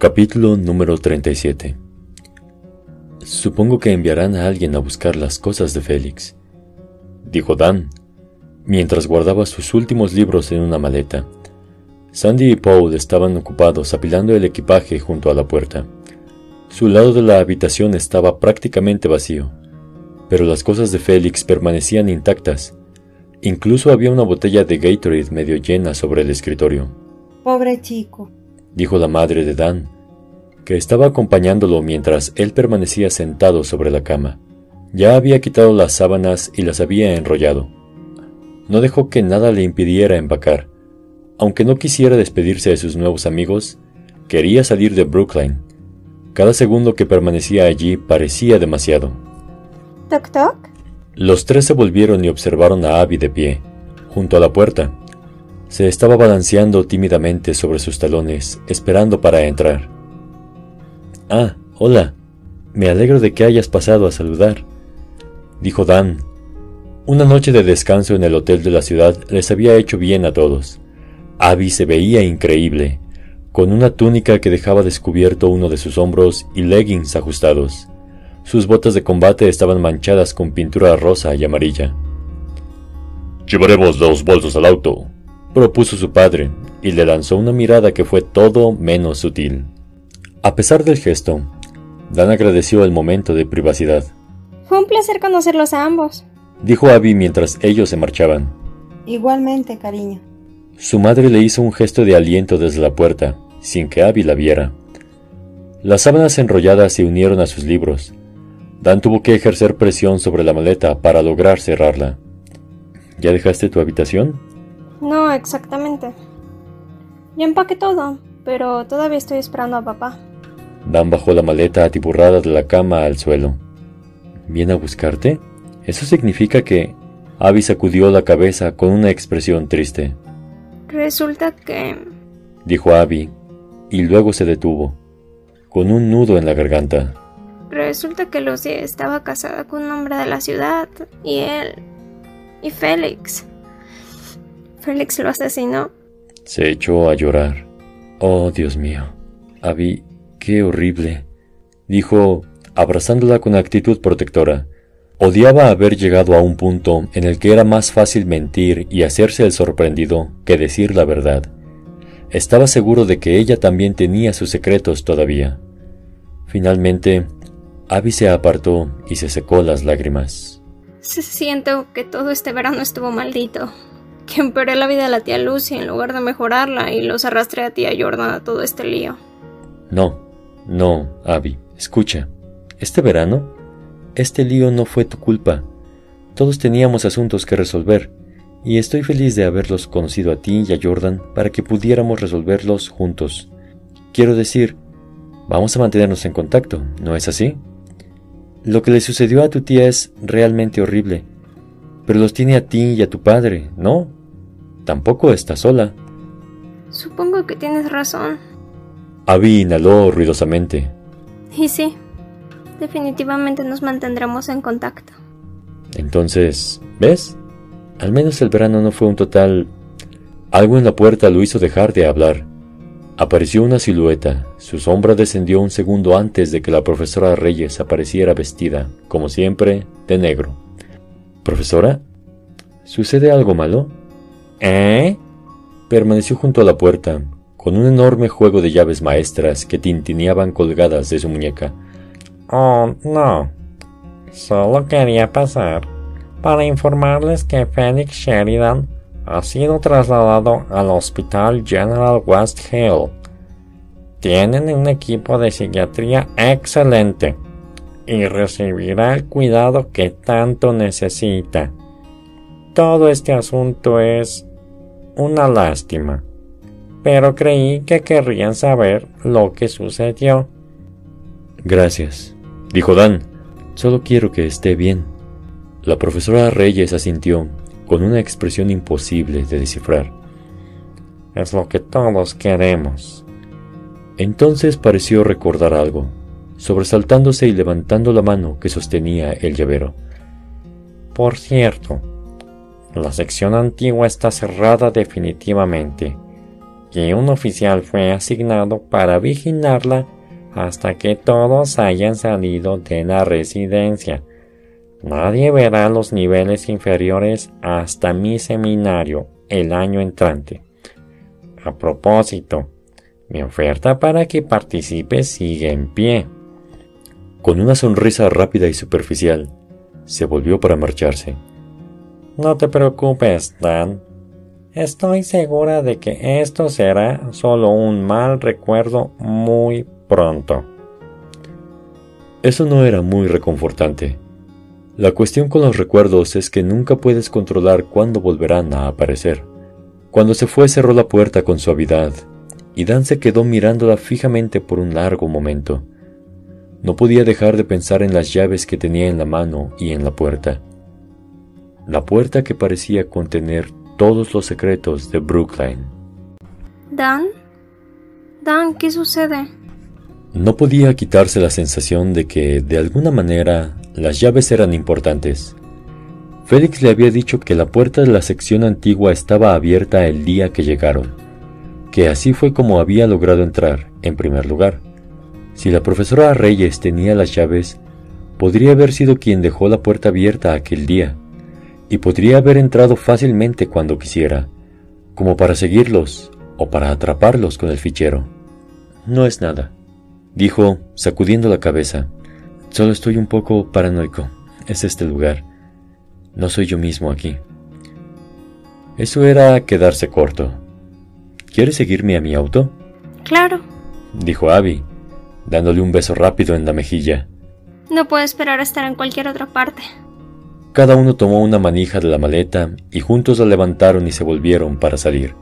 Capítulo número 37 Supongo que enviarán a alguien a buscar las cosas de Félix, dijo Dan, mientras guardaba sus últimos libros en una maleta. Sandy y Paul estaban ocupados apilando el equipaje junto a la puerta. Su lado de la habitación estaba prácticamente vacío, pero las cosas de Félix permanecían intactas. Incluso había una botella de Gatorade medio llena sobre el escritorio. Pobre chico, dijo la madre de Dan, que estaba acompañándolo mientras él permanecía sentado sobre la cama. Ya había quitado las sábanas y las había enrollado. No dejó que nada le impidiera empacar. Aunque no quisiera despedirse de sus nuevos amigos, quería salir de Brooklyn. Cada segundo que permanecía allí parecía demasiado. ¿Toc toc? Los tres se volvieron y observaron a Abby de pie, junto a la puerta. Se estaba balanceando tímidamente sobre sus talones, esperando para entrar. Ah, hola. Me alegro de que hayas pasado a saludar, dijo Dan. Una noche de descanso en el hotel de la ciudad les había hecho bien a todos. Abby se veía increíble, con una túnica que dejaba descubierto uno de sus hombros y leggings ajustados. Sus botas de combate estaban manchadas con pintura rosa y amarilla. Llevaremos los bolsos al auto, propuso su padre, y le lanzó una mirada que fue todo menos sutil. A pesar del gesto, Dan agradeció el momento de privacidad. Fue un placer conocerlos a ambos, dijo Abby mientras ellos se marchaban. Igualmente, cariño. Su madre le hizo un gesto de aliento desde la puerta, sin que Abby la viera. Las sábanas enrolladas se unieron a sus libros. Dan tuvo que ejercer presión sobre la maleta para lograr cerrarla. ¿Ya dejaste tu habitación? No, exactamente. Ya empaqué todo, pero todavía estoy esperando a papá. Dan bajó la maleta atiburrada de la cama al suelo. ¿Viene a buscarte? Eso significa que... Abby sacudió la cabeza con una expresión triste. Resulta que... dijo Abby, y luego se detuvo, con un nudo en la garganta. Resulta que Lucy estaba casada con un hombre de la ciudad, y él... y Félix. Félix lo asesinó. Se echó a llorar. Oh, Dios mío. Abby, qué horrible. dijo, abrazándola con actitud protectora. Odiaba haber llegado a un punto en el que era más fácil mentir y hacerse el sorprendido que decir la verdad. Estaba seguro de que ella también tenía sus secretos todavía. Finalmente, Abby se apartó y se secó las lágrimas. Siento que todo este verano estuvo maldito que la vida de la tía Lucy en lugar de mejorarla y los arrastré a tía Jordan a todo este lío. No, no, Abby, escucha. Este verano, este lío no fue tu culpa. Todos teníamos asuntos que resolver, y estoy feliz de haberlos conocido a ti y a Jordan para que pudiéramos resolverlos juntos. Quiero decir, vamos a mantenernos en contacto, ¿no es así? Lo que le sucedió a tu tía es realmente horrible, pero los tiene a ti y a tu padre, ¿no? Tampoco está sola. Supongo que tienes razón. Abby inhaló ruidosamente. Y sí, definitivamente nos mantendremos en contacto. Entonces, ¿ves? Al menos el verano no fue un total... Algo en la puerta lo hizo dejar de hablar. Apareció una silueta. Su sombra descendió un segundo antes de que la profesora Reyes apareciera vestida, como siempre, de negro. ¿Profesora? ¿Sucede algo malo? ¿Eh? Permaneció junto a la puerta, con un enorme juego de llaves maestras que tintineaban colgadas de su muñeca. Oh, no. Solo quería pasar para informarles que Phoenix Sheridan ha sido trasladado al Hospital General West Hill. Tienen un equipo de psiquiatría excelente y recibirá el cuidado que tanto necesita. Todo este asunto es una lástima, pero creí que querrían saber lo que sucedió. Gracias, dijo Dan. Solo quiero que esté bien. La profesora Reyes asintió, con una expresión imposible de descifrar. Es lo que todos queremos. Entonces pareció recordar algo, sobresaltándose y levantando la mano que sostenía el llavero. Por cierto, la sección antigua está cerrada definitivamente. y un oficial fue asignado para vigilarla hasta que todos hayan salido de la residencia. Nadie verá los niveles inferiores hasta mi seminario el año entrante. A propósito, mi oferta para que participe sigue en pie. Con una sonrisa rápida y superficial, se volvió para marcharse. No te preocupes, Dan. Estoy segura de que esto será solo un mal recuerdo muy pronto. Eso no era muy reconfortante. La cuestión con los recuerdos es que nunca puedes controlar cuándo volverán a aparecer. Cuando se fue cerró la puerta con suavidad, y Dan se quedó mirándola fijamente por un largo momento. No podía dejar de pensar en las llaves que tenía en la mano y en la puerta. La puerta que parecía contener todos los secretos de Brookline. ¿Dan? Dan, ¿qué sucede? No podía quitarse la sensación de que, de alguna manera, las llaves eran importantes. Félix le había dicho que la puerta de la sección antigua estaba abierta el día que llegaron, que así fue como había logrado entrar, en primer lugar. Si la profesora Reyes tenía las llaves, podría haber sido quien dejó la puerta abierta aquel día, y podría haber entrado fácilmente cuando quisiera, como para seguirlos o para atraparlos con el fichero. No es nada, dijo, sacudiendo la cabeza. Solo estoy un poco paranoico. Es este lugar. No soy yo mismo aquí. Eso era quedarse corto. ¿Quieres seguirme a mi auto? Claro, dijo Abby, dándole un beso rápido en la mejilla. no puedo esperar a estar en cualquier otra parte. Cada uno tomó una manija de la maleta y juntos la levantaron y se volvieron para salir.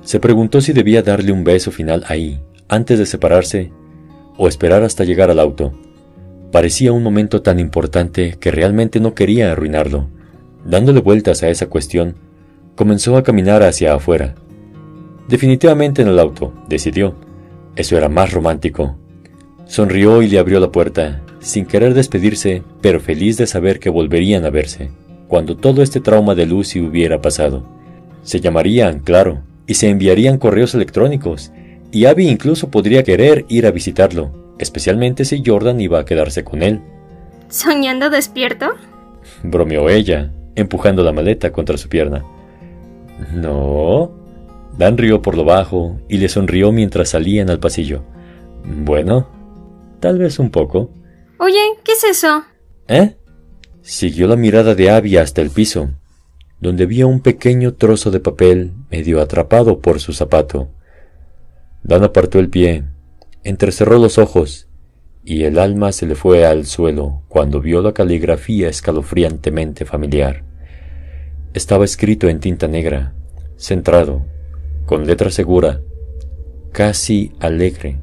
Se preguntó si debía darle un beso final ahí, antes de separarse, o esperar hasta llegar al auto. Parecía un momento tan importante que realmente no quería arruinarlo. Dándole vueltas a esa cuestión, comenzó a caminar hacia afuera. Definitivamente en el auto, decidió. Eso era más romántico. Sonrió y le abrió la puerta, sin querer despedirse, pero feliz de saber que volverían a verse, cuando todo este trauma de Lucy hubiera pasado. Se llamarían, claro, y se enviarían correos electrónicos, y Abby incluso podría querer ir a visitarlo, especialmente si Jordan iba a quedarse con él. ¿Soñando despierto? Bromeó ella, empujando la maleta contra su pierna. No. Dan rió por lo bajo y le sonrió mientras salían al pasillo. Bueno, tal vez un poco. Oye, ¿qué es eso? ¿Eh? Siguió la mirada de Abby hasta el piso, donde vio un pequeño trozo de papel medio atrapado por su zapato. Dan apartó el pie, entrecerró los ojos, y el alma se le fue al suelo cuando vio la caligrafía escalofriantemente familiar. Estaba escrito en tinta negra, centrado, con letra segura, casi alegre.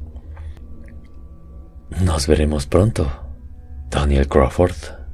Nos veremos pronto, Daniel Crawford.